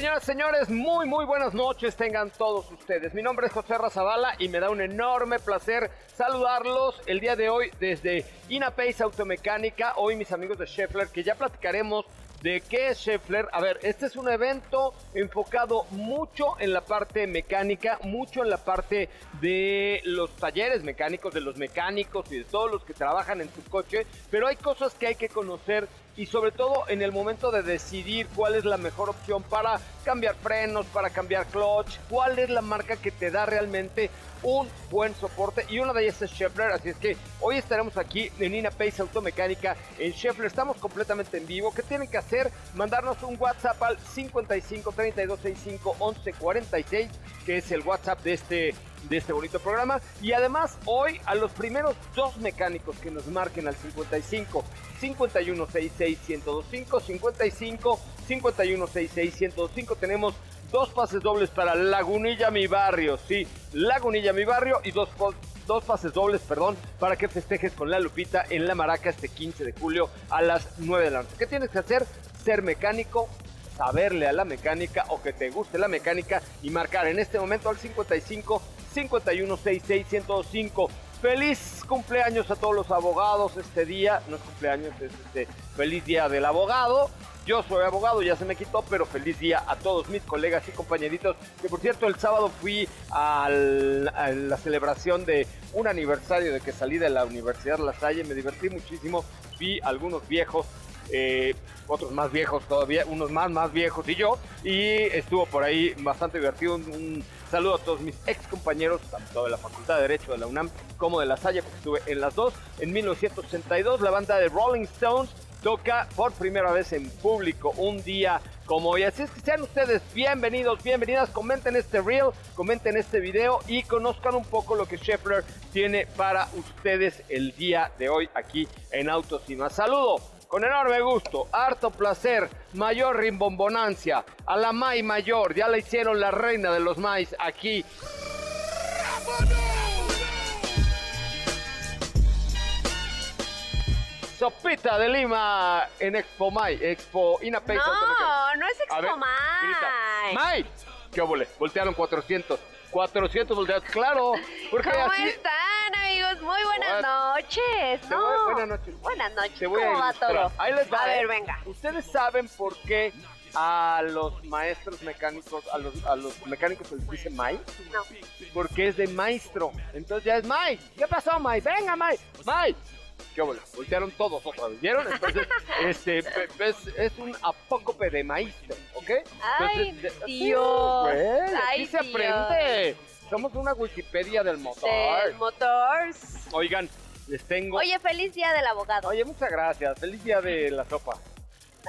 Señoras, señores, muy, muy buenas noches tengan todos ustedes. Mi nombre es José Razabala y me da un enorme placer saludarlos el día de hoy desde Inapace Automecánica. Hoy mis amigos de Scheffler, que ya platicaremos de qué es Scheffler. A ver, este es un evento enfocado mucho en la parte mecánica, mucho en la parte de los talleres mecánicos, de los mecánicos y de todos los que trabajan en su coche, pero hay cosas que hay que conocer y sobre todo en el momento de decidir cuál es la mejor opción para cambiar frenos, para cambiar clutch, cuál es la marca que te da realmente un buen soporte y una de ellas es Scheffler, así es que hoy estaremos aquí en Ina Pace Automecánica en Scheffler, estamos completamente en vivo, ¿qué tienen que hacer? Mandarnos un WhatsApp al 55 32 65 11 46, que es el WhatsApp de este de este bonito programa. Y además, hoy a los primeros dos mecánicos que nos marquen al 55 51 66 1025 55 51 66 1025 tenemos dos pases dobles para Lagunilla Mi Barrio, sí, Lagunilla Mi Barrio y dos, dos pases dobles, perdón, para que festejes con la Lupita en La Maraca este 15 de julio a las 9 de la noche. ¿Qué tienes que hacer? Ser mecánico, saberle a la mecánica o que te guste la mecánica y marcar en este momento al 55 51 66 1025. Feliz cumpleaños a todos los abogados este día. No es cumpleaños, es este feliz día del abogado. Yo soy abogado, ya se me quitó, pero feliz día a todos mis colegas y compañeritos. Que por cierto, el sábado fui a la celebración de un aniversario de que salí de la Universidad La Salle. Me divertí muchísimo. Vi algunos viejos eh, otros más viejos todavía, unos más, más viejos y yo, y estuvo por ahí bastante divertido. Un, saludo a todos mis ex compañeros, tanto de la Facultad de Derecho de la UNAM como de la Salle, porque estuve en las dos. En 1982, la banda de Rolling Stones toca por primera vez en público un día como hoy. Así es que sean ustedes bienvenidos, bienvenidas, comenten este reel, comenten este video y conozcan un poco lo que Scheffler tiene para ustedes el día de hoy aquí en Autos y Más. Saludo con enorme gusto, harto placer, mayor rimbombonancia, a la May Mayor, ya la hicieron la reina de los Mays aquí. Sopita de Lima en Expo May, Expo Inapace. No, no es Expo May. May, ¿qué obole? Voltearon 400. 400 volteados, claro. Porque ¿Cómo así, amigos? Muy buenas noches. Te No. voy- buenas noches. Buenas noches. Te voy a ¿Cómo va ilustrar. todo? Ahí les va. A ¿eh? ver, venga. Ustedes saben por qué a los maestros mecánicos, a los, a los mecánicos se les dice May, No. porque es de maestro. Entonces ya es May. ¿Qué pasó, May? Venga, May. May. ¿Qué bola? Voltearon todos otra vez, ¿vieron? Entonces, este, es, es un apócope de maestro, ¿ok? Ay, Entonces, sí, Dios. aquí Ay, se Dios. aprende. Somos una Wikipedia del motor. Del Motors. Oigan, les tengo... Oye, feliz día del abogado. Oye, muchas gracias. Feliz día de la sopa.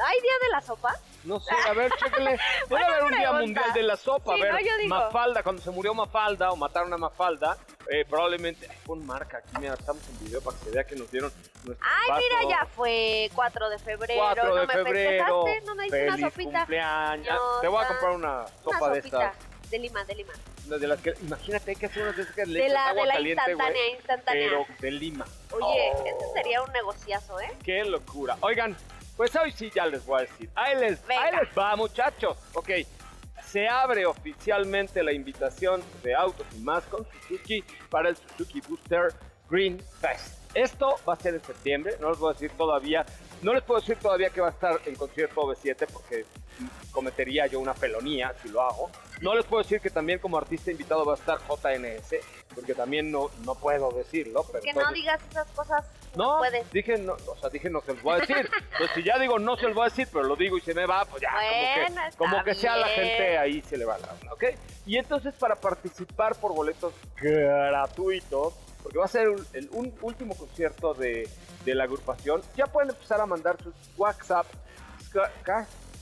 ¿Hay día de la sopa? No sé, a ver, chéquenle. Debe Buena haber un día mundial de la sopa. Sí, a ver, no, yo digo. Mafalda, cuando se murió Mafalda o mataron a Mafalda, eh, probablemente. Ay, pon marca aquí, mira, estamos en video para que se vea que nos dieron nuestro Ay, vaso. mira, ya fue 4 de febrero. 4 no de me febrero. festejaste, no me hice una sopita. cumpleaños. No, Te voy a comprar una sopa de estas. De Lima, de Lima. No, de las que, imagínate, hay que hacer unas de esas que le De la, agua de la caliente, instantánea, instantánea. pero de Lima. Oye, Oh. ese sería un negociazo, ¿eh? ¡Qué locura! Oigan, pues hoy sí ya les voy a decir. Ahí les, Venga. ahí les va, muchachos. Ok, se abre oficialmente la invitación de Autos y Más con Suzuki para el Suzuki Booster Green Fest. Esto va a ser en septiembre, no les voy a decir todavía, no les puedo decir todavía que va a estar en concierto B7 porque cometería yo una felonía si lo hago. No les puedo decir que también como artista invitado va a estar JNS, porque también no, no puedo decirlo. Pero Que no digas esas cosas. no, puedes. dije no, o sea, dije no se los voy a decir. Pues si ya digo no se los voy a decir, pero lo digo y se me va, pues ya, Bueno, como que, como que sea la gente ahí se le va la onda, ¿ok? Y entonces para participar por boletos gratuitos, porque va a ser un- el un último concierto de, de la agrupación, ya pueden empezar a mandar sus WhatsApp,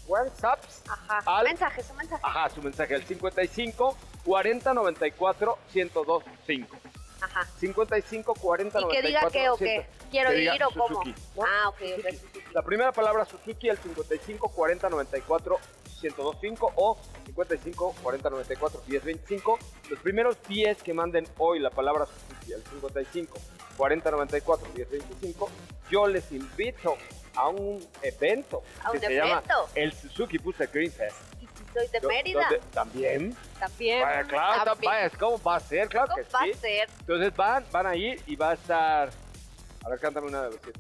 WhatsApps Ajá. Al- Mensajes, un mensaje. Ajá, su mensaje al 55 40 94 102 5. Ajá. 55 40 ¿Y que 94 diga qué o qué? 100. ¿Quiero Que ir o cómo? ¿no? Ah, ok, ok. Suzuki. Suzuki. La primera palabra Suzuki al 55 40 94 102 5 o 55 40 94 10 25. Los primeros 10 que manden hoy la palabra Suzuki al 55 40 94 10 25, yo les invito a un evento ¿A que un se llama evento? el Suzuki Booster Green Fest. Y soy de Mérida, donde- También. también. Vaya, claro, también. vaya, ¿cómo va a ser? Claro ¿Cómo que va sí. a ser? Entonces van, van a ir y va a estar. A ver, cántame una de los siete.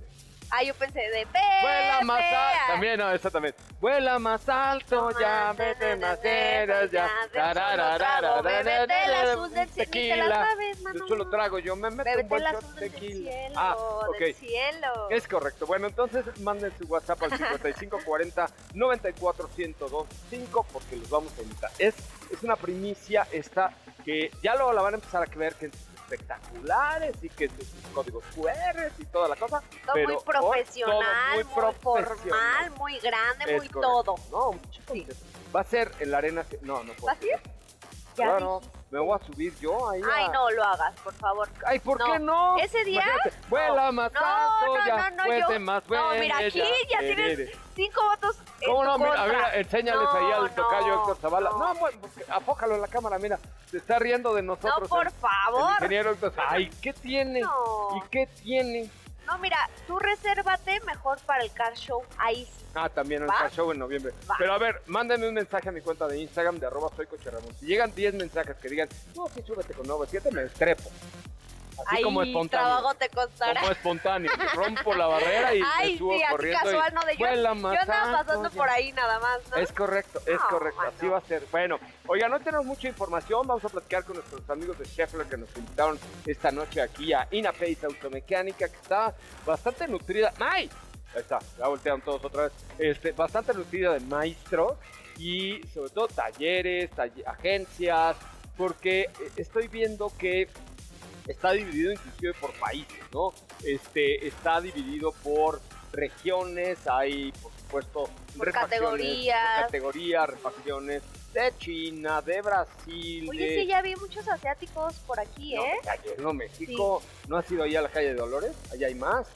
Ah, yo pensé de Vuela más Pepe. alto. También, no, esa también. Vuela más alto, ya, vete más veras, ya. Trago, bébete el azul del cielo, ni te la Tequila. Yo solo trago, yo me meto un buen shot tequila. cielo, Ah, ok. cielo. Es correcto. Bueno, entonces manden su WhatsApp al 5540 94 102 5 porque los vamos a invitar. Es, es una primicia esta que ya luego la van a empezar a ver que espectaculares y que sus códigos QR y toda la cosa. Todo pero muy profesional, todo muy, profesional. formal, muy grande, Es muy correcto. todo. No, chico, Sí. Va a ser en la arena. No, no puedo. ¿Vas a ir? Ya Claro, dijiste. Me voy a subir yo ahí. Ay, a- no lo hagas, por favor. Ay, ¿por No. qué no? Ese día, Imagínate, Vuela no. más No, alto, no, ya. no, no, yo- más No, mira, aquí ya Eh, tienes cinco votos ¿Cómo no? Mira, a contra. ver, enséñales ahí al tocayo Héctor Zavala. no. Pues, afócalo en la cámara, mira. Se está riendo de nosotros. No, por el- El favor. ingeniero Héctor. Ay, ¿qué tiene? ¿Y qué tiene? No, mira, tú resérvate mejor para el car show. Ahí sí. Ah, también el ¿Va? car show en noviembre. Va. Pero a ver, mándenme un mensaje a mi cuenta de Instagram de arroba soy. Si llegan 10 mensajes que digan, no, sí, súbete con 97, me estrepo. Así como espontáneo. trabajo te costará. Como espontáneo. Rompo la barrera y Ay, me subo sí, corriendo. casual, no de yo. Yo andaba pasando por ahí nada más, ¿no? Es correcto, es correcto, mano. así va a ser. Bueno, oiga, no tenemos mucha información, vamos a platicar con nuestros amigos de Scheffler que nos invitaron esta noche aquí a Inapace Automecánica, que está bastante nutrida. ¡Ay! Ahí está, ya voltearon todos otra vez. Este, bastante nutrida de maestros y sobre todo talleres, talle- agencias, porque eh, estoy viendo que está dividido inclusive por países, ¿no? Este, está dividido por regiones, hay por supuesto Por categorías. por categorías, refacciones de China, de Brasil, Oye, de... sí, ya vi muchos asiáticos por aquí, No, ¿eh? calle, no, México. ¿No has ido ahí a la calle de Dolores? Allá hay más.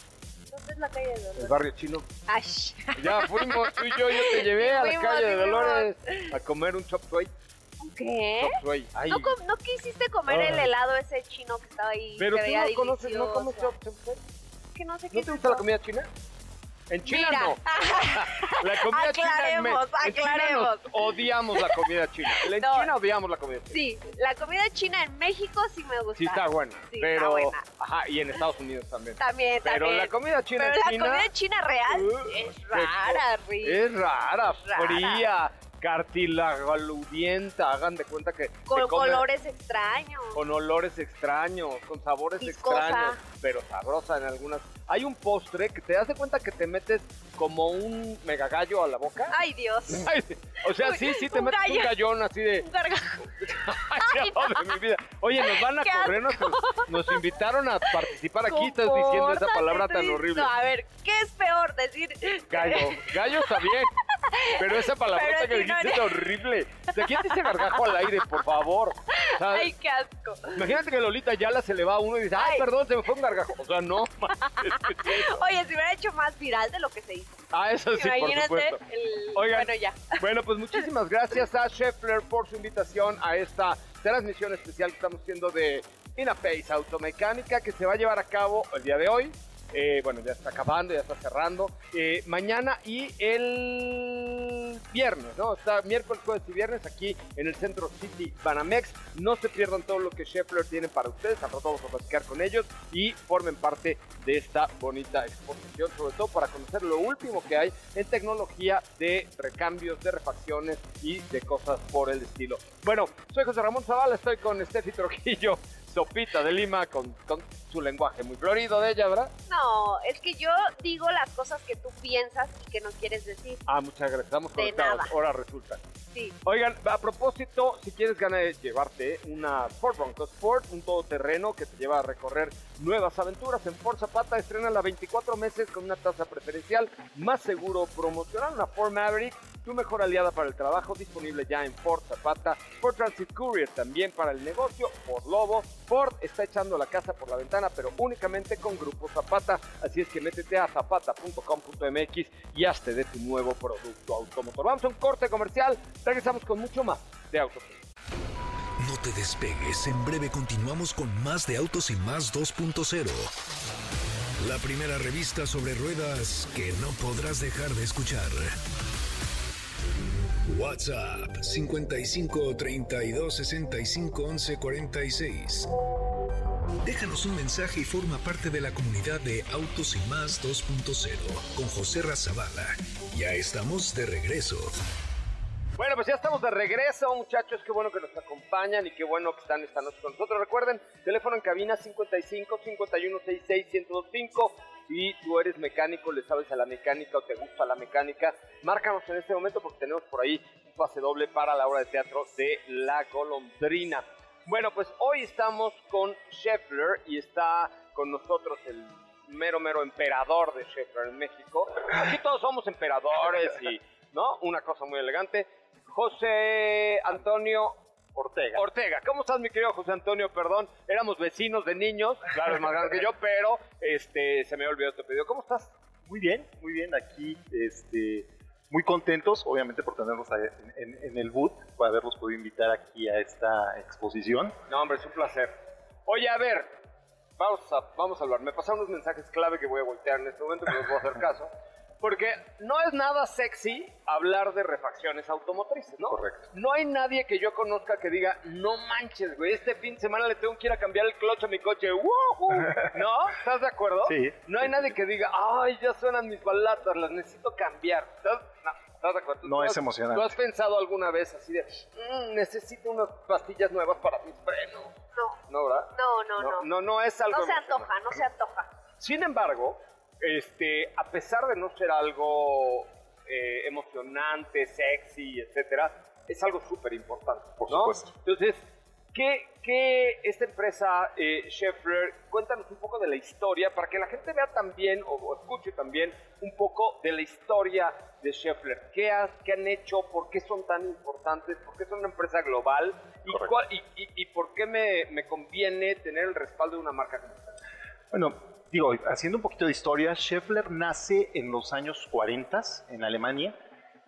¿Dónde es la calle de El Dolores? barrio chino. Ay, Ya fuimos, tú y yo, yo te llevé a la Fuimos, calle de. Dolores a comer un chop suey. ¿Qué? ¿No, com- no quisiste comer el Ah. helado ese chino que estaba ahí? pero se tú veía no conoces, no delicioso? comes chop. Que no sé qué ¿No es te gusta la eso. comida china? En China Mira, no. La comida china en, Aclaremos, en China aclaremos. odiamos la comida china. En No. China odiamos la comida china. Sí, la comida china en México sí me gusta. Sí está buena, Sí, pero está buena. ajá, y en Estados Unidos también. También, Pero también. la comida china Pero en la China comida china real Uh, es qué rara, Rick. es rara, Rara. fría, cartilagudienta, hagan de cuenta que Con colores extraños. con olores extraños, con sabores Viscosa. extraños, pero sabrosa en algunas. Hay un postre que te das de cuenta que te metes como un mega gallo a la boca. Ay, Dios. Ay, o sea, sí, sí te un metes un gallo. gallón así de Un gargajo. Ay, de mi vida. Oye, nos van a correr, nos, nos invitaron a participar aquí, estás diciendo esa palabra tan horrible. No, a ver, ¿qué es peor decir? Gallo, gallo está bien, pero esa palabra Pero que si no dijiste es horrible. ¿De quién dice gargajo al aire, por favor? Ay, qué asco. Imagínate que Lolita Yala se le va a uno y dice, ay, Ay. perdón, se me fue un gargajo. O sea, no. Oye, si hubiera hecho más viral de lo que se hizo. Ah, eso sí, por Imagínate. supuesto. el- Oigan. Bueno, ya. Bueno, pues muchísimas gracias a Scheffler por su invitación a esta transmisión especial que estamos haciendo de Inapace Automecánica que se va a llevar a cabo el día de hoy. Eh, bueno, ya está acabando, ya está cerrando. Eh, mañana y el viernes, ¿no? Está miércoles, jueves y viernes aquí en el Centro City Banamex. No se pierdan todo lo que Scheffler tiene para ustedes. Al rato vamos a platicar con ellos y formen parte de esta bonita exposición, sobre todo para conocer lo último que hay en tecnología de recambios, de refacciones y de cosas por el estilo. Bueno, soy José Ramón Zavala, estoy con Steffi Trujillo, Sopita de Lima, con, con su lenguaje muy florido de ella, ¿verdad? No, es que yo digo las cosas que tú piensas y que no quieres decir. Ah, muchas gracias, estamos conectados, nada. ahora resulta. Sí. Oigan, a propósito, si quieres ganar llevarte una Ford Bronco Sport, un todoterreno que te lleva a recorrer nuevas aventuras en Ford Zapata, estrena la 24 meses con una tasa preferencial, más seguro promocional, una Ford Maverick, tu mejor aliada para el trabajo, disponible ya en Ford Zapata, Ford Transit Courier también para el negocio, Ford Lobo, Ford está echando la casa por la ventana, pero únicamente con Grupo Zapata, así es que métete a zapata.com.mx y hazte de tu nuevo producto automotor. Vamos a un corte comercial, regresamos con mucho más de Autos. No te despegues, en breve continuamos con más de Autos y Más 2.0. La primera revista sobre ruedas que no podrás dejar de escuchar. WhatsApp 55 32 65 11 46. Déjanos un mensaje y forma parte de la comunidad de Autos y Más 2.0 con José Razabala. Ya estamos de regreso. Bueno, pues ya estamos de regreso, muchachos. Qué bueno que nos acompañan y qué bueno que están esta noche con nosotros. Recuerden, teléfono en cabina 55 51 66 1025. Si tú eres mecánico, le sabes a la mecánica o te gusta la mecánica, márcanos en este momento porque tenemos por ahí un pase doble para la obra de teatro de La Golondrina. Bueno, pues hoy estamos con Scheffler y está con nosotros el mero, mero emperador de Scheffler en México. Aquí todos somos emperadores y, ¿no? Una cosa muy elegante. José Antonio Ortega. Ortega. ¿Cómo estás, mi querido José Antonio? Perdón, éramos vecinos de niños, claro, es más grande que yo, pero este, se me olvidó tu pedido. ¿Cómo estás? Muy bien, muy bien. Aquí, este, muy contentos, obviamente, por tenerlos en, en- en el boot, por haberlos podido invitar aquí a esta exposición. No, hombre, es un placer. Oye, a ver, vamos a, vamos a hablar. Me pasaron unos mensajes clave que voy a voltear en este momento, que no les voy a hacer caso. Porque no es nada sexy hablar de refacciones automotrices, ¿no? Correcto. No hay nadie que yo conozca que diga, no manches, güey, este fin de semana le tengo que ir a cambiar el clutch a mi coche. ¡Woohoo! ¿No? ¿Estás de acuerdo? Sí. No hay nadie que diga, ay, ya suenan mis balatas, las necesito cambiar. ¿Estás, no, ¿estás de acuerdo? No ¿Tú es emocionante. ¿Tú has pensado alguna vez así de, "Mm, necesito unas pastillas nuevas para mis frenos? No, No, ¿verdad? no, no, no. No, no es algo No se antoja, no se antoja. Sin embargo, este, a pesar de no ser algo eh, emocionante, sexy, etcétera, es algo súper importante. Por ¿no? supuesto. Entonces, ¿qué, qué esta empresa eh, Scheffler? Cuéntanos un poco de la historia para que la gente vea también o, o escuche también un poco de la historia de Scheffler. ¿Qué, ha- qué han hecho? ¿Por qué son tan importantes? ¿Por qué son una empresa global? ¿Y, cuál- y, y- y por qué me, me conviene tener el respaldo de una marca como esta? Bueno, digo, haciendo un poquito de historia, Scheffler nace en los años 40 en Alemania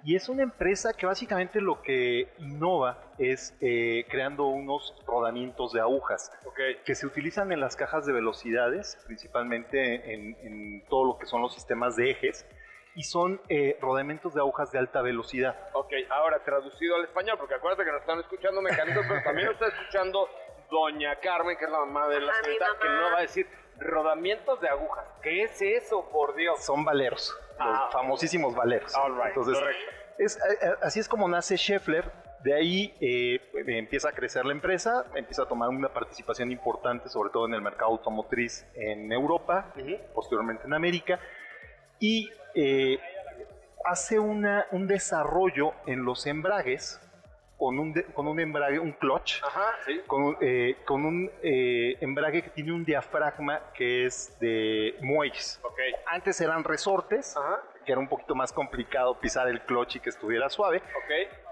y es una empresa que básicamente lo que innova es eh, creando unos rodamientos de agujas Ok. que se utilizan en las cajas de velocidades, principalmente en, en todo lo que son los sistemas de ejes, y son eh, rodamientos de agujas de alta velocidad. Ok, ahora traducido al español, porque acuérdate que nos están escuchando mecánicos, pero también nos está escuchando Doña Carmen, que es la mamá de la Ajá, mi señorita, mamá. que no va a decir rodamientos de agujas. ¿Qué es eso, por Dios? Son valeros, Ah. los famosísimos valeros. All right, Entonces, correcto. es, así es como nace Scheffler. De ahí eh, empieza a crecer la empresa, empieza a tomar una participación importante, sobre todo en el mercado automotriz en Europa, posteriormente en América, y eh, hace una, un desarrollo en los embragues con un, de- con un embrague, un clutch, Ajá, sí. con, un- eh, con un eh, embrague que tiene un diafragma que es de muelles. Antes eran resortes, Ajá. que era un poquito más complicado pisar el clutch y que estuviera suave.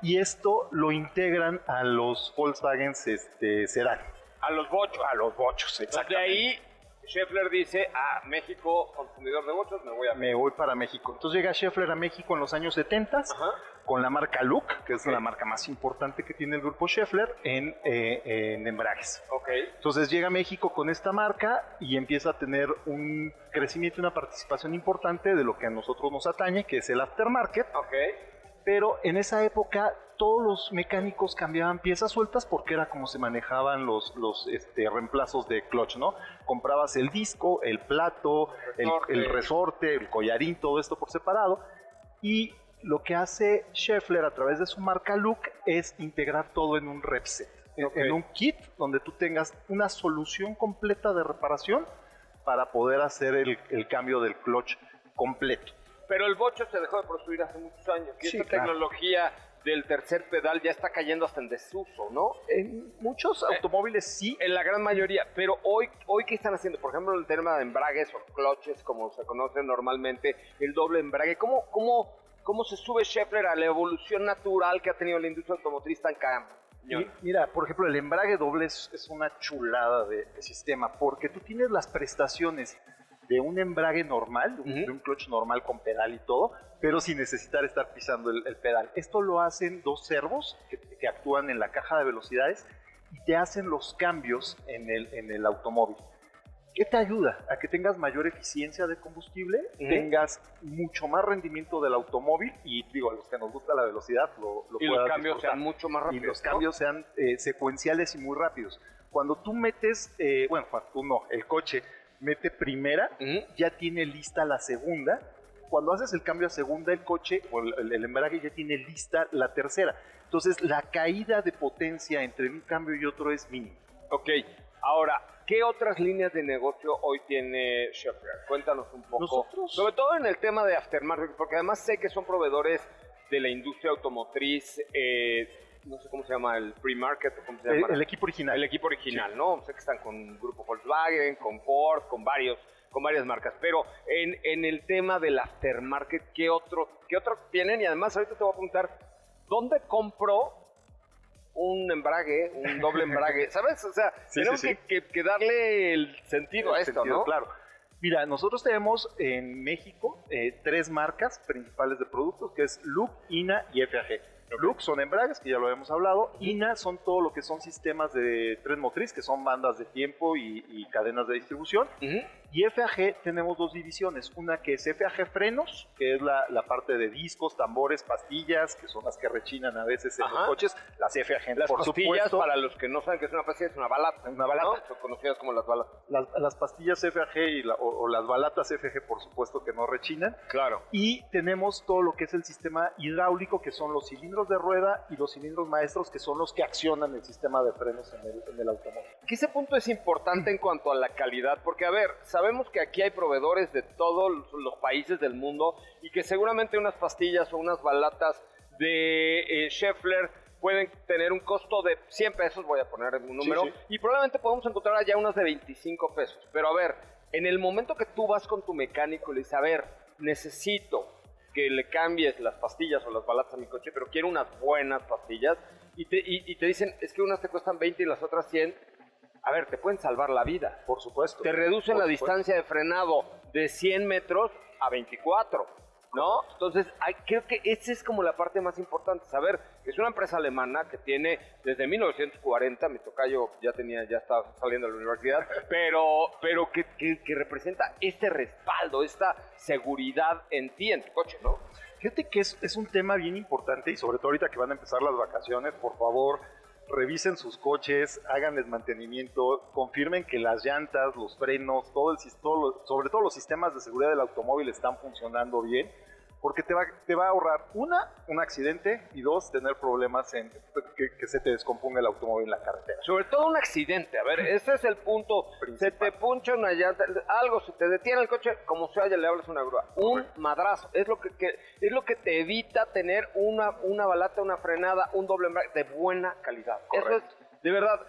Y esto lo integran a los Volkswagen este, Sedán. A los bochos. A los bochos, De exactamente. ahí, Scheffler dice, ah, México, consumidor de bochos, me voy a... Me voy para México. Entonces llega Scheffler a México en los años 70 Ajá. Con la marca Look, que es la marca más importante que tiene el grupo Scheffler en, eh, en embragues. Ok. Entonces llega a México con esta marca y empieza a tener un crecimiento y una participación importante de lo que a nosotros nos atañe, que es el aftermarket. Ok. Pero en esa época todos los mecánicos cambiaban piezas sueltas porque era como se manejaban los, los este, reemplazos de clutch, ¿no? Comprabas el disco, el plato, el, Resorte. el resorte, el collarín, todo esto por separado. Y lo que hace Scheffler a través de su marca Look es integrar todo en un rep set, en- un kit donde tú tengas una solución completa de reparación para poder hacer el, el cambio del clutch completo. Pero el bocho se dejó de construir hace muchos años. Y Sí, esta claro. tecnología del tercer pedal ya está cayendo hasta en desuso, ¿no? En muchos automóviles sí, En la gran mayoría, pero hoy, hoy ¿qué están haciendo? Por ejemplo, el tema de embragues o clutches, como se conoce normalmente, el doble embrague. ¿Cómo, cómo, cómo se sube Scheffler a la evolución natural que ha tenido la industria automotriz tan cañón? Mi- Mira, por ejemplo, el embrague doble es, es una chulada de, de sistema porque tú tienes las prestaciones de un embrague normal, de un, de un clutch normal con pedal y todo, pero sin necesitar estar pisando el, el pedal. Esto lo hacen dos servos que, que actúan en la caja de velocidades y te hacen los cambios en el, en el automóvil. ¿Qué te ayuda? A que tengas mayor eficiencia de combustible, tengas mucho más rendimiento del automóvil y digo, a los que nos gusta la velocidad lo, lo Y los cambios disfrutar sean mucho más y rápidos. los ¿no? cambios sean eh, secuenciales y muy rápidos. Cuando tú metes, eh, bueno, cuando tú no, el coche mete primera, ya tiene lista la segunda. Cuando haces el cambio a segunda, el coche o el, el- el embrague ya tiene lista la tercera. Entonces, la caída de potencia entre un cambio y otro es mínima. Ok, ahora, ¿qué otras líneas de negocio hoy tiene Scheffler? Cuéntanos un poco. Nosotros- Sobre todo en el tema de aftermarket, porque además sé que son proveedores de la industria automotriz, eh, no sé cómo se llama, el pre-market, o cómo se llama. el equipo original. El equipo original, ¿no? Sé que están con Grupo Volkswagen, con Ford, con varios, con varias marcas. Pero en, en el tema del aftermarket, ¿qué otro, qué otro tienen? Y además ahorita te voy a preguntar, ¿dónde compro un embrague, un doble embrague? ¿Sabes? O sea, Sí, tenemos sí, sí. Que, que- que darle el sentido a El esto, sentido, ¿no? Claro. Mira, nosotros tenemos en México eh, tres marcas principales de productos, que es Look, INA y FAG. Look son embragues, que ya lo habíamos hablado. INA son todo lo que son sistemas de tren motriz, que son bandas de tiempo y, y cadenas de distribución. Ujú. Y FAG tenemos dos divisiones. Una que es FAG Frenos, que es la, la parte de discos, tambores, pastillas, que son las que rechinan a veces en Ajá. los coches. Las FAG, Las por pastillas, supuesto. para los que no saben qué es una pastilla, es una balata. Una balata. ¿no? Son conocidas como las balatas. Las, las pastillas FAG y la- o, o las balatas FG, por supuesto, que no rechinan. Claro. Y tenemos todo lo que es el sistema hidráulico, que son los cilindros de rueda y los cilindros maestros, que son los que accionan el sistema de frenos en el, en el automóvil. que ese punto es importante en cuanto a la calidad, porque a ver, sabemos que aquí hay proveedores de todos los- países del mundo y que seguramente unas pastillas o unas balatas de eh, Scheffler pueden tener un costo de 100 pesos, voy a poner un número, sí. y probablemente podemos encontrar allá unas de 25 pesos. Pero a ver, en el momento que tú vas con tu mecánico y le dices, a ver, necesito que le cambies las pastillas o las balatas a mi coche, pero quiero unas buenas pastillas, y te, y- y te dicen, es que unas te cuestan 20 y las otras 100, a ver, te pueden salvar la vida. Por supuesto. Te reducen la supuesto. distancia de frenado de 100 metros a 24, ¿no? Entonces, hay- creo que esa es como la parte más importante, saber que es una empresa alemana que tiene desde 1940, mi tocayo ya tenía, ya estaba saliendo de la universidad, pero, pero que, que- que representa este respaldo, esta seguridad en ti, en tu coche, ¿no? Fíjate que es, es un tema bien importante y sobre todo ahorita que van a empezar las vacaciones, por favor, revisen sus coches, háganles mantenimiento, confirmen que las llantas, los frenos, todo el, sobre todo los sistemas de seguridad del automóvil están funcionando bien, porque te va, te va a ahorrar, una, un accidente y dos, tener problemas en que, que se te descomponga el automóvil en la carretera. Sobre todo un accidente, a ver, ese es el punto. Se te puncha una llanta, algo, se te detiene el coche, como sea, ya le hablas una grúa. Un madrazo, es lo que, que- es lo que te evita tener una, una balata, una frenada, un doble embrague de buena calidad. Eso es, de verdad,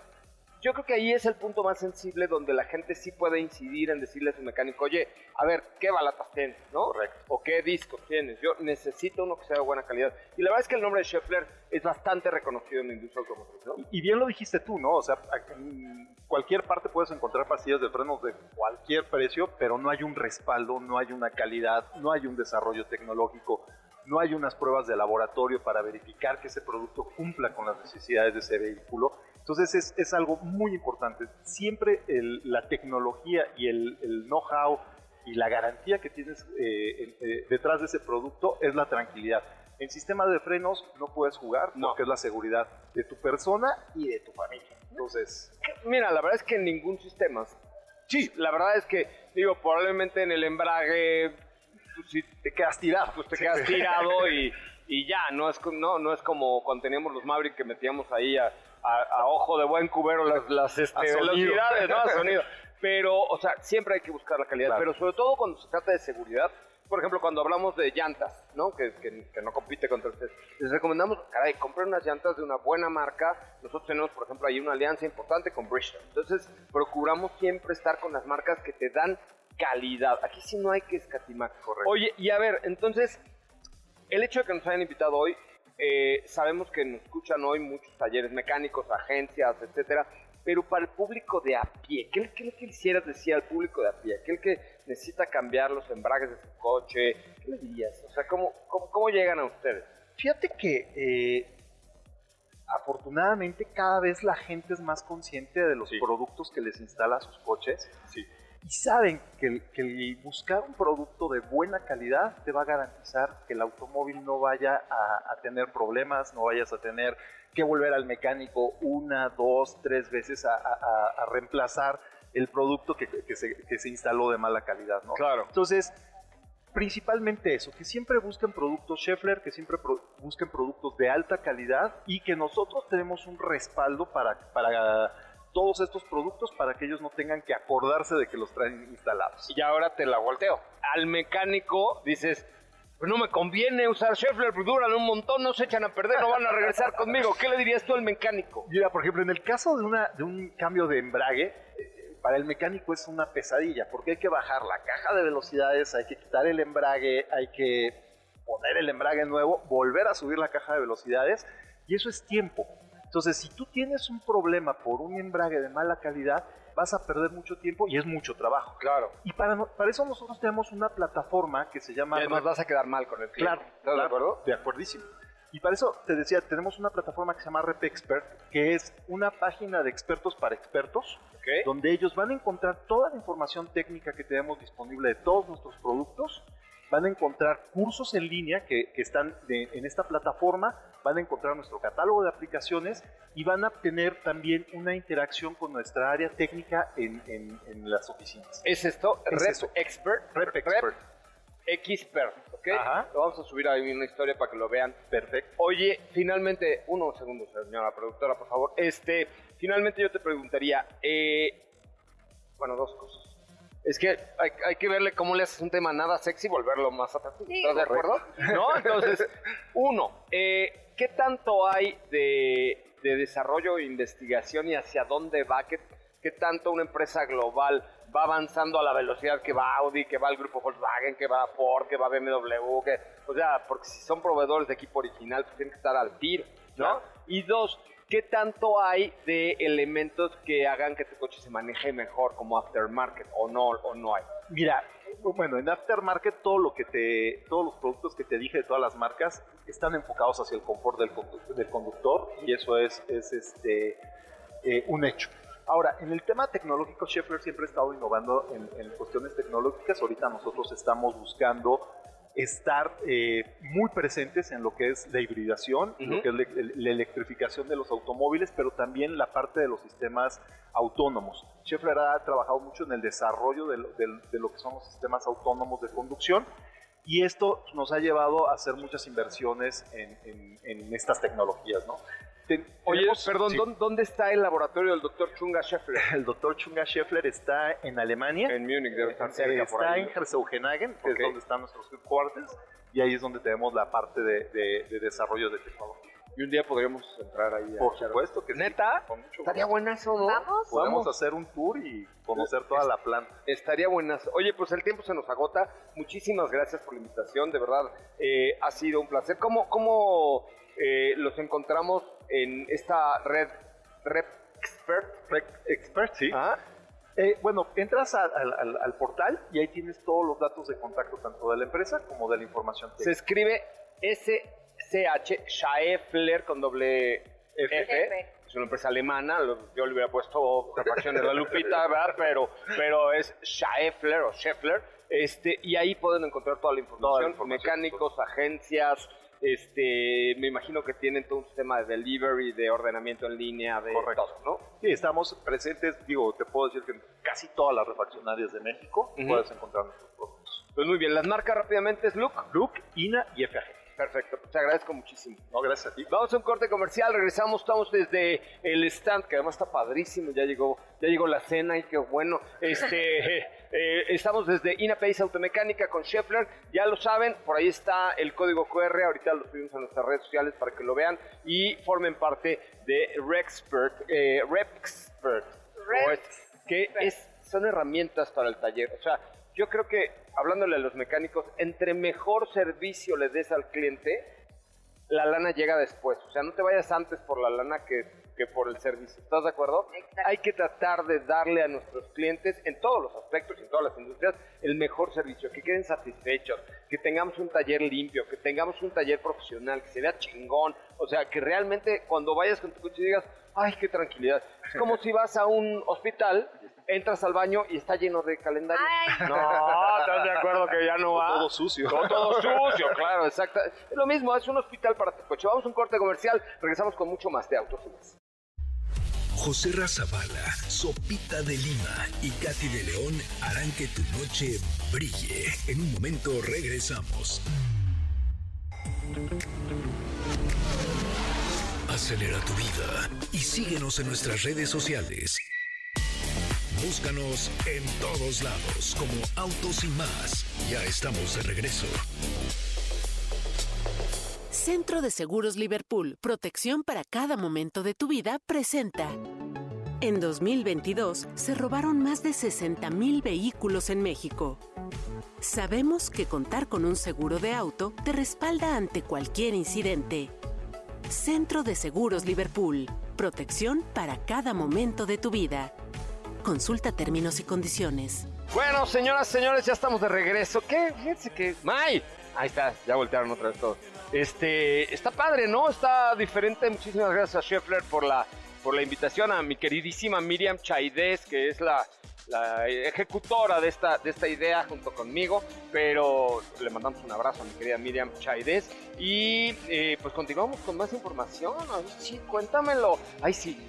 yo creo que ahí es el punto más sensible donde la gente sí puede incidir en decirle a su mecánico, oye, a ver, ¿qué balatas tienes? ¿No? Correcto. O qué discos tienes. Yo necesito uno que sea de buena calidad. Y la verdad es que el nombre de Scheffler es bastante reconocido en la industria automotriz, ¿no? Y bien lo dijiste tú, ¿no? O sea, en cualquier parte puedes encontrar pastillas de frenos de cualquier precio, pero no hay un respaldo, no hay una calidad, no hay un desarrollo tecnológico, no hay unas pruebas de laboratorio para verificar que ese producto cumpla con las necesidades de ese vehículo. Entonces es, es algo muy importante. Siempre el- la tecnología y el, el know-how y la garantía que tienes eh, eh, detrás de ese producto es la tranquilidad. En sistema de frenos no puedes jugar No. porque es la seguridad de tu persona y de tu familia. Entonces, Mira, la verdad es que en ningún sistema. Sí, la verdad es que, digo, probablemente en el embrague, pues, si te quedas tirado, pues te quedas tirado y, y ya, no es, no, no es como cuando teníamos los Maverick que metíamos ahí a, a- a ojo de buen cubero las, las este, velocidades, ¿no? Sonido. Pero, o sea, siempre hay que buscar la calidad, Claro. pero sobre todo cuando se trata de seguridad. Por ejemplo, cuando hablamos de llantas, ¿no? Que, que- que no compite contra ustedes. Les recomendamos, caray, compren unas llantas de una buena marca. Nosotros tenemos, por ejemplo, ahí una alianza importante con Bridgestone. Entonces, procuramos siempre estar con las marcas que te dan calidad. Aquí sí no hay que escatimar. Correcto. Oye, y a ver, entonces, el hecho de que nos hayan invitado hoy, eh, sabemos que nos escuchan hoy muchos talleres mecánicos, agencias, etcétera, pero para el público de a pie, ¿qué, qué le quisieras decir al público de a pie? Aquel que necesita cambiar los embragues de su coche, ¿qué le dirías? O sea, ¿cómo, cómo, cómo llegan a ustedes? fíjate que eh, afortunadamente cada vez la gente es más consciente de los Sí. productos que les instala a sus coches. Y saben que el, que el buscar un producto de buena calidad te va a garantizar que el automóvil no vaya a, a tener problemas, no vayas a tener que volver al mecánico una, dos, tres veces a, a- a- a reemplazar el producto que, que se, que se instaló de mala calidad, ¿no? Claro. Entonces, principalmente eso, que siempre busquen productos Scheffler, que siempre pro- busquen productos de alta calidad y que nosotros tenemos un respaldo para, para todos estos productos para que ellos no tengan que acordarse de que los traen instalados. Y ahora te la volteo. Al mecánico dices, pues no me conviene usar Scheffler, pues duran un montón, no se echan a perder, no van a regresar conmigo. ¿Qué le dirías tú al mecánico? Mira, por ejemplo, en el caso de, una, de un cambio de embrague, eh, para el mecánico es una pesadilla, porque hay que bajar la caja de velocidades, hay que quitar el embrague, hay que poner el embrague nuevo, volver a subir la caja de velocidades, y eso es tiempo. Entonces, si tú tienes un problema por un embrague de mala calidad, vas a perder mucho tiempo y es mucho trabajo. Claro. Y para, para eso nosotros tenemos una plataforma que se llama... nos vas a quedar mal con el cliente. Claro, ¿Estás de acuerdo? De acuerdísimo. Y para eso te decía, tenemos una plataforma que se llama Rep Expert, que es una página de expertos para expertos, Ok. donde ellos van a encontrar toda la información técnica que tenemos disponible de todos nuestros productos, van a encontrar cursos en línea que, que están de- en esta plataforma, van a encontrar nuestro catálogo de aplicaciones y van a tener también una interacción con nuestra área técnica en, en- en las oficinas. ¿Es esto? Es Rep eso. Expert. Rep Expert. Expert, ¿ok? Ajá. Lo vamos a subir ahí una historia para que lo vean. Perfecto. Oye, finalmente, unos segundos, señora productora, por favor. Este, finalmente yo te preguntaría, eh, bueno, dos cosas. Es que hay, hay que verle cómo le haces un tema nada sexy y volverlo más atractivo. Sí. ¿Estás de acuerdo? ¿No? Entonces, uno, eh, ¿qué tanto hay de, de desarrollo e investigación y hacia dónde va? ¿Qué, ¿Qué tanto una empresa global va avanzando a la velocidad que va Audi, que va el grupo Volkswagen, que va Ford, que va BMW? Que, o sea, porque si son proveedores de equipo original, pues tienen que estar al tiro, ¿no? Claro. Y dos, ¿qué tanto hay de elementos que hagan que tu coche se maneje mejor como aftermarket o no, o no hay? Mira, bueno, en aftermarket todo lo que te, todos los productos que te dije de todas las marcas están enfocados hacia el confort del, condu- del conductor y eso es, es este, eh, un hecho. Ahora, en el tema tecnológico, Scheffler siempre ha estado innovando en cuestiones tecnológicas. Ahorita nosotros estamos buscando estar eh, muy presentes en lo que es la hibridación, en lo que es la, la electrificación de los automóviles, pero también la parte de los sistemas autónomos. Scheffler ha trabajado mucho en el desarrollo de lo, de- de lo que son los sistemas autónomos de conducción Y esto nos ha llevado a hacer muchas inversiones en, en- en estas tecnologías, ¿no? Oye, tenemos- perdón, sí. ¿dónde, está el laboratorio del doctor Chunga Scheffler? El doctor Chunga Scheffler está en Alemania. En Múnich, debe estar Eh, cerca por está ahí. en Herzogenagen, que Ok. es donde están nuestros headquarters, y ahí es donde tenemos la parte de, de- de desarrollo de tecnología. Y un día podríamos entrar ahí. a Por echar- supuesto que sí, ¿Neta? con mucho Estaría buenazo, ¿no? Vamos. Podemos Vamos. hacer un tour y conocer toda la planta. Estaría buenas. Oye, pues el tiempo se nos agota. Muchísimas gracias por la invitación, de verdad. eh, ha sido un placer. ¿Cómo, cómo eh, los encontramos en esta red Rep Expert? Rec Expert, sí. ¿Ah? Eh, bueno, entras a- al, al- al portal y ahí tienes todos los datos de contacto tanto de la empresa como de la información Se técnica. escribe SCH Schaeffler con doble F. F. Es una empresa alemana, yo le hubiera puesto refacciones de la Lupita, ¿verdad? Pero, pero es Schaeffler o Scheffler. Este, y ahí pueden encontrar toda la información, Toda la información, mecánicos, agencias, este, me imagino que tienen todo un sistema de delivery, de ordenamiento en línea, de Correcto. todo, ¿no? Sí, estamos presentes, digo, te puedo decir que en casi todas las refaccionarias de México puedes encontrar nuestros productos. Pues muy bien, las marcas rápidamente es Look. Look, INA y FAG. Perfecto, te agradezco muchísimo. No, gracias a ti. Vamos a un corte comercial, regresamos, estamos desde el stand, que además está padrísimo, ya llegó, ya llegó la cena y qué bueno. Este, eh, estamos desde Inapace Automecánica con Scheffler, ya lo saben, por ahí está el código QR, ahorita lo subimos a nuestras redes sociales para que lo vean y formen parte de Rexpert, eh, Repxpert, o es- que es, son herramientas para el taller. O sea, yo creo que hablándole a los mecánicos, entre mejor servicio le des al cliente, la lana llega después. O sea, no te vayas antes por la lana que, que por el servicio. ¿Estás de acuerdo? Exacto. Hay que tratar de darle a nuestros clientes, en todos los aspectos, en todas las industrias, el mejor servicio, que queden satisfechos, que tengamos un taller limpio, que tengamos un taller profesional, que se vea chingón. O sea, que realmente cuando vayas con tu coche digas, ay, qué tranquilidad. Es como si vas a un hospital, entras al baño y está lleno de calendario. Ay. No, ¿estás de acuerdo que ya no va? Todo sucio. Todo, todo sucio, claro, exacto. Es lo mismo, es un hospital para tu coche. Vamos a un corte comercial, regresamos con mucho más de autos y más. José Razabala, Sopita de Lima y Katy de León harán que tu noche brille. En un momento regresamos. Acelera tu vida y síguenos en nuestras redes sociales. Búscanos en todos lados como Autos y más. Ya estamos de regreso. Centro de Seguros Liverpool, protección para cada momento de tu vida, presenta. En 2022 se robaron más de 60.000 vehículos en México. Sabemos que contar con un seguro de auto te respalda ante cualquier incidente. Centro de Seguros Liverpool, protección para cada momento de tu vida. Consulta términos y condiciones. Bueno, señoras, señores, ya estamos de regreso. ¿Qué? Fíjense que... ¡May! Ahí está, ya voltearon otra vez todos. Este, está padre, ¿no? Está diferente. Muchísimas gracias a Scheffler por la, por la invitación. A mi queridísima Miriam Chaidez, que es la, la ejecutora de esta, de esta idea junto conmigo. Pero le mandamos un abrazo a mi querida Miriam Chaidez. Y eh, pues continuamos con más información. Ay, sí, cuéntamelo. Ay, sí.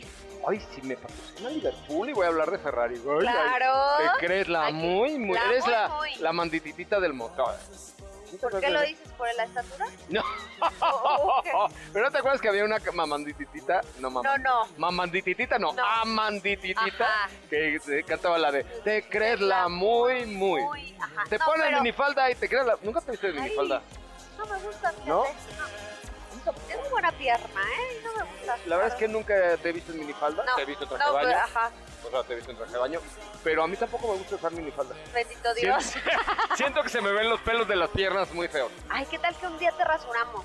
Ay, sí, me patrocina Liverpool y voy a hablar de Ferrari. Ay, ay, Claro. ¿Qué crees? La Ay, que- muy, muy. la eres muy, la, muy. la mandititita del motor. ¿Por qué lo dices? ¿Por la estatura? No. Oh. Pero no te acuerdas que había una mamandititita. No, mamá. No, no. Mamandititita, no. No. Amandititita. Ajá. Que eh, cantaba la de Te crees la muy, muy. Muy, ajá. Te No, pones pero- minifalda y te crees la. Nunca te viste de minifalda. No me gusta, fíjate. ¿No? No. Tengo buena pierna, ¿eh? No me gusta. La verdad es que nunca te he visto en minifalda. No, Te he visto en traje no, de baño. ajá. O sea, te he visto en traje de baño. Pero a mí tampoco me gusta usar minifalda. Bendito Dios. Siento, siento que se me ven los pelos de las piernas muy feos. Ay, ¿qué tal que un día te rasuramos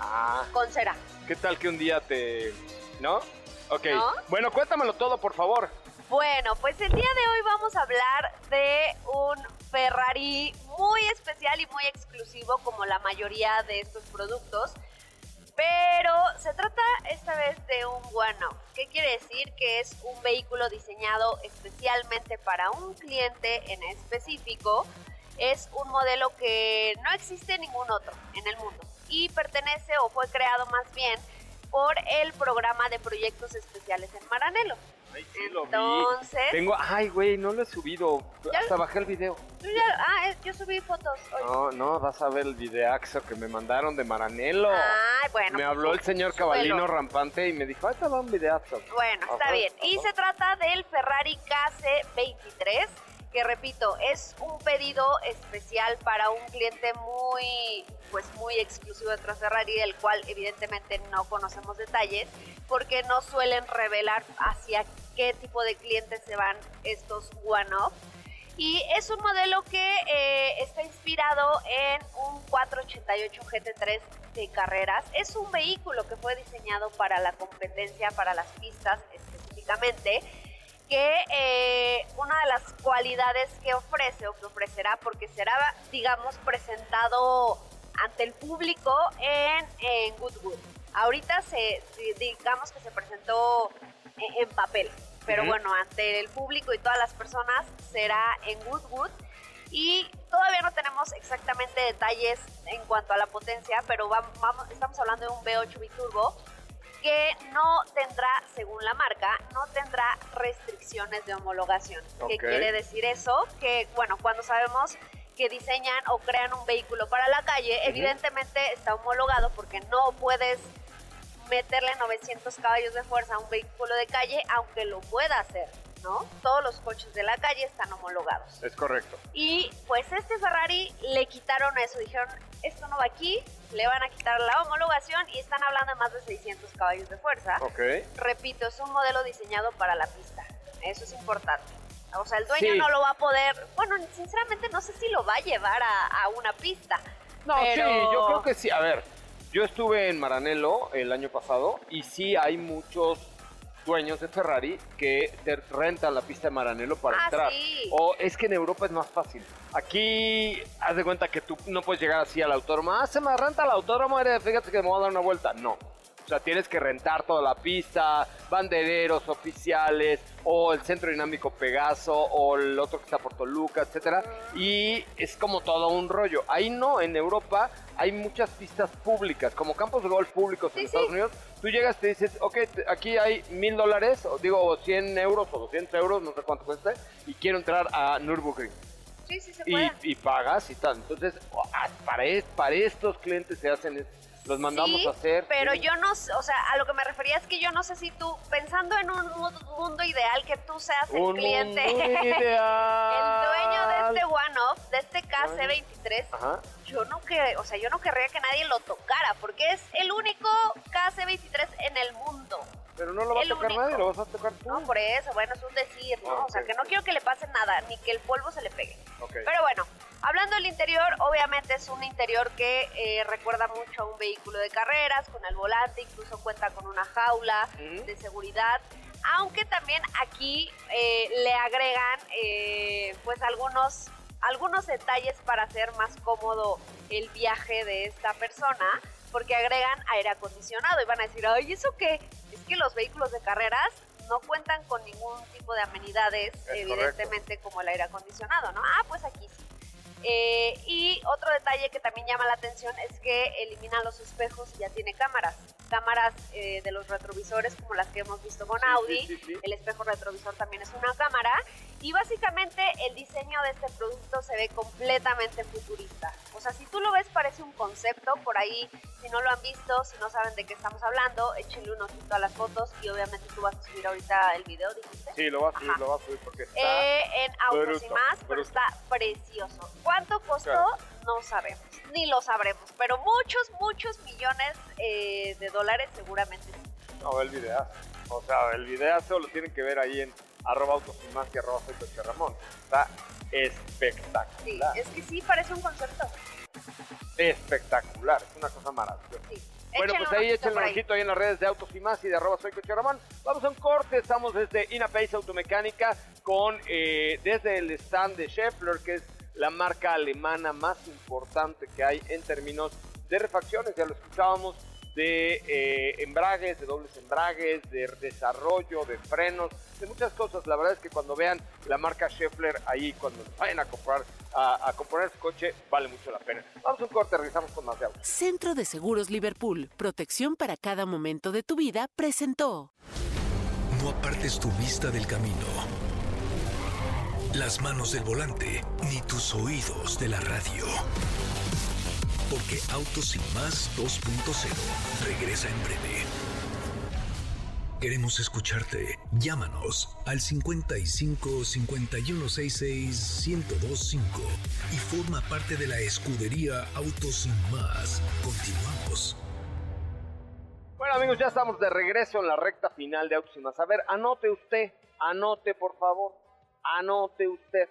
Ah. con cera? ¿Qué tal que un día te... ¿No? Ok. ¿No? Bueno, cuéntamelo todo, por favor. Bueno, pues el día de hoy vamos a hablar de un Ferrari muy especial y muy exclusivo como la mayoría de estos productos. Pero se trata esta vez de un one-off. ¿Qué quiere decir? Que es un vehículo diseñado especialmente para un cliente en específico. Es un modelo que no existe ningún otro en el mundo y pertenece o fue creado más bien por el programa de proyectos especiales en Maranelo. Ay, sí lo vi. Entonces, Tengo, ay, güey, no lo he subido. ¿Ya? Hasta bajé el video. yo ya- ah, yo subí fotos hoy. No, no, vas a ver el videaxo que me mandaron de Maranelo. Ay, bueno. me pues, habló el señor súbelo. Cabalino rampante y me dijo, ahí te va un videazo. Bueno, está Ajá, bien. Y se trata del Ferrari KC23, que repito, es un pedido especial para un cliente muy, pues muy exclusivo de Ferrari, del cual evidentemente no conocemos detalles, porque no suelen revelar hacia qué tipo de clientes se van estos one-off. Y es un modelo que eh, está inspirado en un 488 GT3 de carreras. Es un vehículo que fue diseñado para la competencia, para las pistas específicamente, que eh, una de las cualidades que ofrece o que ofrecerá, porque será, digamos, presentado ante el público en, en Goodwood. Ahorita se, digamos que se presentó en, en papel, pero bueno, ante el público y todas las personas será en Goodwood. Y todavía no tenemos exactamente detalles en cuanto a la potencia, pero vam- vamos, estamos hablando de un V8 biturbo que no tendrá, según la marca, no tendrá restricciones de homologación. ¿Qué Ok. quiere decir eso? Que, bueno, cuando sabemos que diseñan o crean un vehículo para la calle, evidentemente está homologado porque no puedes meterle 900 caballos de fuerza a un vehículo de calle, aunque lo pueda hacer, ¿no? Todos los coches de la calle están homologados. Es correcto. Y pues este Ferrari le quitaron eso, dijeron, esto no va aquí, le van a quitar la homologación y están hablando de más de 600 caballos de fuerza. Ok. Repito, es un modelo diseñado para la pista, eso es importante. O sea, el dueño Sí. no lo va a poder, bueno, sinceramente no sé si lo va a llevar a, a una pista. No, pero... sí, yo creo que sí. A ver, yo estuve en Maranello el año pasado y sí hay muchos dueños de Ferrari que te rentan la pista de Maranello para Ah, entrar. sí. O es que en Europa es más fácil. Aquí, haz de cuenta que tú no puedes llegar así al autódromo. Ah, se me renta el autódromo, fíjate que me voy a dar una vuelta. No. O sea, tienes que rentar toda la pista, bandereros oficiales, o el centro dinámico Pegaso, o el otro que está por Toluca, etcétera. Y es como todo un rollo. Ahí no, en Europa hay muchas pistas públicas, como campos de golf públicos en Sí, Estados sí. Unidos. Tú llegas y te dices, ok, aquí hay mil dólares, o digo 100 euros o 200 euros, no sé cuánto cueste, y quiero entrar a Nürburgring. Sí, sí se Y, puede. y pagas y tal. Entonces, ah, para, para estos clientes se hacen, es- los mandamos Sí, a hacer. Pero sí. yo no, o sea, a lo que me refería es que yo no sé si tú, pensando en un mu- mundo ideal, que tú seas el Un cliente, mundo ideal. el dueño de este one-off, de este KC23, Ajá. yo no que, o sea, yo no querría que nadie lo tocara, porque es el único KC23 en el mundo. Pero no lo va a El tocar único. nadie, lo vas a tocar tú. No, por eso, bueno, es un decir, ¿no? Ah, O sea, que no quiero que le pase nada, ni que el polvo se le pegue. Ok. Pero bueno, hablando del interior, obviamente es un interior que eh, recuerda mucho a un vehículo de carreras, con el volante, incluso cuenta con una jaula de seguridad. Aunque también aquí eh, le agregan eh, pues algunos, algunos detalles para hacer más cómodo el viaje de esta persona, porque agregan aire acondicionado y van a decir, ay, ¿eso qué? Es que los vehículos de carreras no cuentan con ningún tipo de amenidades, evidentemente como el aire acondicionado, ¿no? Ah, pues aquí sí. Eh, y otro detalle que también llama la atención es que eliminan los espejos y ya tiene cámaras. Cámaras eh, de los retrovisores como las que hemos visto con Sí, Audi. sí, sí. El espejo retrovisor también es una cámara. Y básicamente el diseño de este producto se ve completamente futurista. O sea, si tú lo ves parece un concepto. Por ahí, si no lo han visto, si no saben de qué estamos hablando, échenle un ojito a las fotos y obviamente tú vas a subir ahorita el video, dijiste. Sí, lo va a subir, lo va a subir porque está... Eh, autos y bruto, más, pero está precioso. ¿Cuánto costó? Claro. No sabemos, ni lo sabremos, pero muchos, muchos millones eh, de dólares seguramente sí. No, el videazo. O sea, el videazo lo tienen que ver ahí en arroba autos y más y arroba soy Coche Ramón. Está Sí, espectacular. es que sí parece un concepto. Espectacular. Es una cosa maravillosa. Sí. Bueno, Échenle pues ahí échenle un ahí. ojito ahí en las redes de Autos y Más y de arroba soy Coche Ramón. Vamos a un corte, estamos desde Inapace Automecánica con eh, desde el stand de Scheffler, que es la marca alemana más importante que hay en términos de refacciones, ya lo escuchábamos, de eh, embragues, de dobles embragues, de desarrollo, de frenos, de muchas cosas. La verdad es que cuando vean la marca Scheffler ahí, cuando vayan a comprar, a, a componer su coche, vale mucho la pena. Vamos a un corte, regresamos con más de autos. Centro de Seguros Liverpool, protección para cada momento de tu vida, presentó. No apartes tu vista del camino, las manos del volante, ni tus oídos de la radio. Porque Autos Sin Más 2.0 regresa en breve. Queremos escucharte. Llámanos al 55 5166 1025 y forma parte de la escudería Autos Sin Más. Continuamos. Bueno amigos, ya estamos de regreso en la recta final de Autos y Más. A ver, anote usted, anote por favor, anote usted.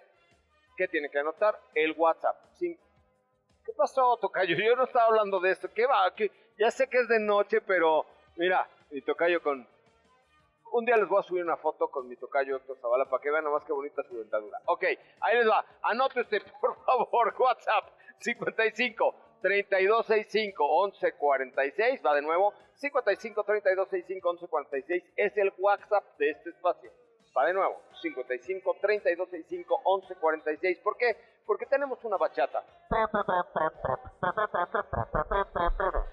¿Qué tiene que anotar? El WhatsApp. ¿Qué pasó, Tocayo? Yo no estaba hablando de esto. ¿Qué va? ¿Qué? Ya sé que es de noche, pero mira, mi Tocayo con... Un día les voy a subir una foto con mi Tocayo Héctor Zavala para que vean nomás qué bonita su dentadura. Ok, ahí les va. Anote usted, por favor, WhatsApp 55 3265 1146. Va de nuevo. 55 3265 1146 es el WhatsApp de este espacio. Va de nuevo. 55 3265 1146. ¿Por qué? Porque tenemos una bachata.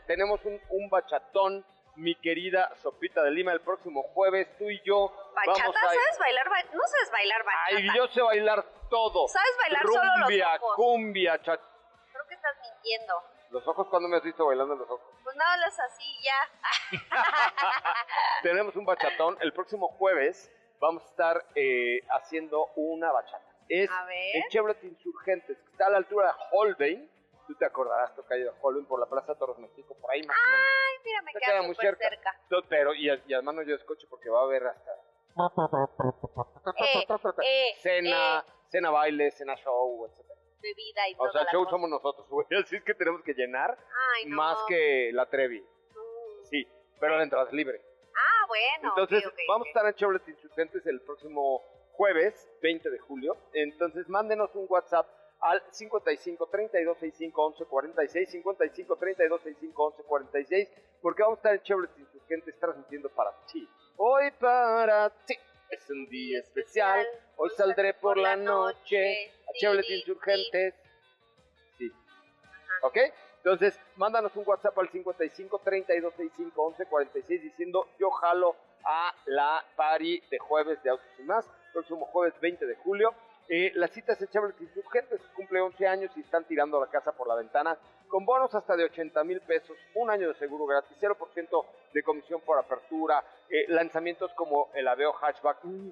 Tenemos un, un bachatón, mi querida Sopita de Lima, el próximo jueves. Tú y yo ¿Bachata? vamos a... ¿Sabes bailar? ba- No sabes bailar bachata. Ay, yo sé bailar todo. ¿Sabes bailar solo los ojos? cumbia, cha... Creo que estás mintiendo. Los ojos, ¿cuándo me has visto bailando los ojos? Pues no hablas así ya. Tenemos un bachatón. El próximo jueves vamos a estar eh, haciendo una bachata. Es A ver. en Chevrolet Insurgentes, que está a la altura de Holbein. Tú te acordarás, Tocayo, de Holbein, por la Plaza Toros México, por ahí más o menos. Ay, mira, me queda muy cerca. cerca. No, Pero, y, y además no lleves coche porque va a haber hasta Eh, eh, cena, eh, cena baile, cena show, etc. bebida y O toda sea, el show cosa. somos nosotros, güey. Así es que tenemos que llenar Ay, no. más que la Trevi. Mm. Sí, pero la entrada es libre. Ah, bueno. Entonces, ok, ok, vamos ok. a estar en Chevrolet Insurgentes el próximo jueves, 20 de julio. Entonces, mándenos un WhatsApp al 55 32 65 11 46, 55 32 65 11 46, porque vamos a estar en Chevrolet Insurgentes transmitiendo para ti. Hoy para ti es un día especial. Hoy saldré por la noche a Chevrolet Insurgentes. Sí. ¿Ok? Entonces, mándanos un WhatsApp al 55 32 65 11 46 diciendo yo jalo a la party de jueves de Autos y Más, próximo jueves 20 de julio. Eh, la cita es en Chevrolet Insurgentes, cumple 11 años y están tirando la casa por la ventana con bonos hasta de 80 mil pesos, un año de seguro gratis, 0% de comisión por apertura, eh, lanzamientos como el Aveo Hatchback, mm,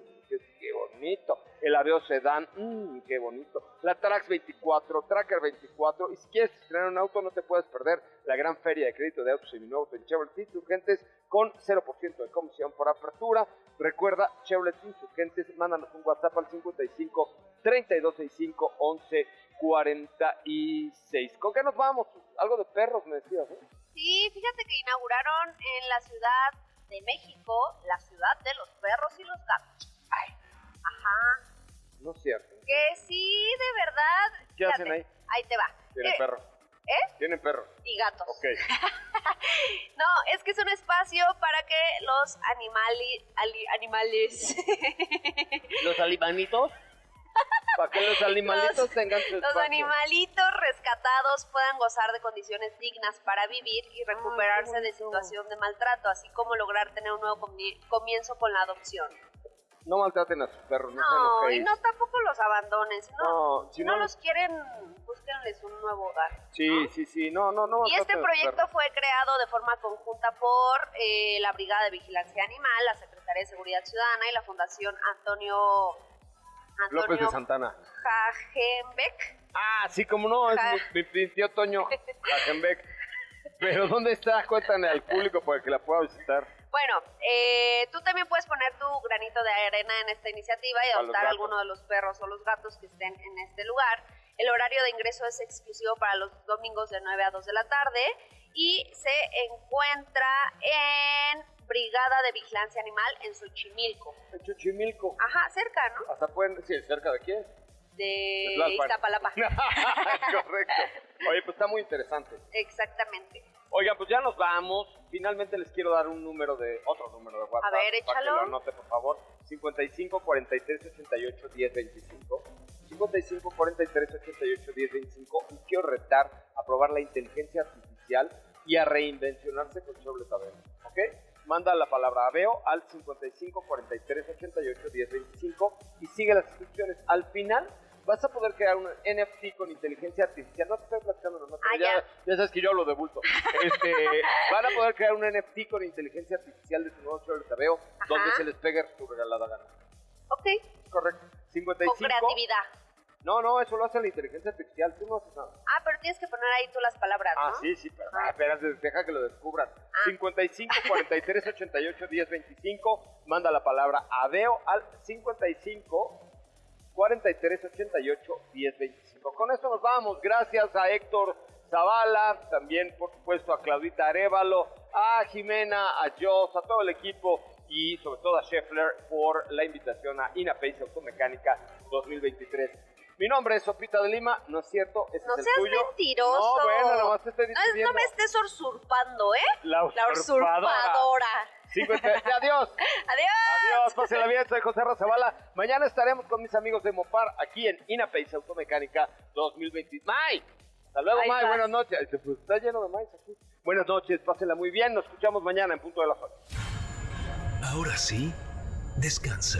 qué, bonito, el Aveo Sedan, mm, qué bonito, la Trax 24, Tracker 24, y si quieres estrenar un auto no te puedes perder la gran feria de crédito de autos seminuevos en Chevrolet Insurgentes con 0% de comisión por apertura. Recuerda, Chevrolet Insurgentes, mándanos un WhatsApp al 55 3265 11 46. ¿Con qué nos vamos? Algo de perros, me decías, ¿eh? Sí, fíjate que inauguraron en la Ciudad de México la ciudad de los perros y los gatos. Ay. Ajá. No es cierto. Que sí, de verdad. ¿Qué hacen ahí? Ahí te va. Tienen Eh, perros. ¿Eh? Tienen perros. Y gatos. Ok. No, es que es un espacio para que los animali, ali- animales, ¿Los alimanitos? Para que los animalitos Los- tengan su los espacio. animalitos rescatados puedan gozar de condiciones dignas para vivir y recuperarse de situación de maltrato, así como lograr tener un nuevo comi- comienzo con la adopción. No maltraten a sus perros, no, No, sean y no tampoco los abandones. No, No, si no, no- los quieren, búsquenles un nuevo hogar. Sí, sí, sí, no, no, no. Y este proyecto fue creado de forma conjunta por eh, la Brigada de Vigilancia Animal, la Secretaría de Seguridad Ciudadana y la Fundación Antonio, López de Santana. Jajenbeck. Ah, sí, como no, es Ja. mi, mi- tío Toño Hagenbeck. Pero ¿dónde está? Cuéntale al público para que la pueda visitar. Bueno, eh, tú también puedes poner tu granito de arena en esta iniciativa y adoptar alguno de los perros o los gatos que estén en este lugar. El horario de ingreso es exclusivo para los domingos de 9 a 2 de la tarde y se encuentra en Brigada de Vigilancia Animal en Xochimilco. En Chuchimilco. Ajá, cerca, ¿no? Hasta pueden, sí, cerca de quién? De. Iztapalapa. Correcto. Oye, pues está muy interesante. Exactamente. Oiga, pues ya nos vamos. Finalmente les quiero dar un número de, otro número de WhatsApp. A ver, Para que échalo. lo anote, por favor. 55 43 88 10 25. 55 43 88 10 25. Y quiero retar a probar la inteligencia artificial y a reinvencionarse con Chevrolet Aveo. ¿Ok? Manda la palabra Aveo al 55 43 88 10 25 y sigue las instrucciones. Al final vas a poder crear un NFT con inteligencia artificial. No te estoy platicando nomás, Ah, ya, ya. ya sabes que yo hablo de bulto. Este, van a poder crear un NFT con inteligencia artificial de tu nuevo trailer de Aveo, donde se les pegue su regalada gana. Ok, Correcto. 55. con creatividad. No, no, eso lo hace la inteligencia artificial. Tú no haces nada. Ah, pero tienes que poner ahí tú las palabras, ¿no? Ah, sí, sí, pero ah, espérate, deja que lo descubran. Ah. 55 43 88 10 25. Manda la palabra Adeo al 55 43 88 10 25. Con esto nos vamos. Gracias a Héctor Zavala, también por supuesto a Claudita Arevalo, a Jimena, a Jos, a todo el equipo y sobre todo a Scheffler por la invitación a INAPACE Automecánica 2023. Mi nombre es Sopita de Lima, ¿no es cierto? Ese No es el seas tuyo. mentiroso. No, bueno, nomás te estoy No, me estés usurpando, ¿eh? La La usurpadora. usurpadora. 50. Adiós. Adiós. Adiós, pásenla bien, soy José Razabala. Mañana estaremos con mis amigos de Mopar aquí en Inapace Automecánica 2020. ¡May! Hasta luego, May, vas. buenas noches. Ay, pues, Está lleno de May aquí. Buenas noches, pásenla muy bien. Nos escuchamos mañana en punto de las 8. Ahora sí, descansa.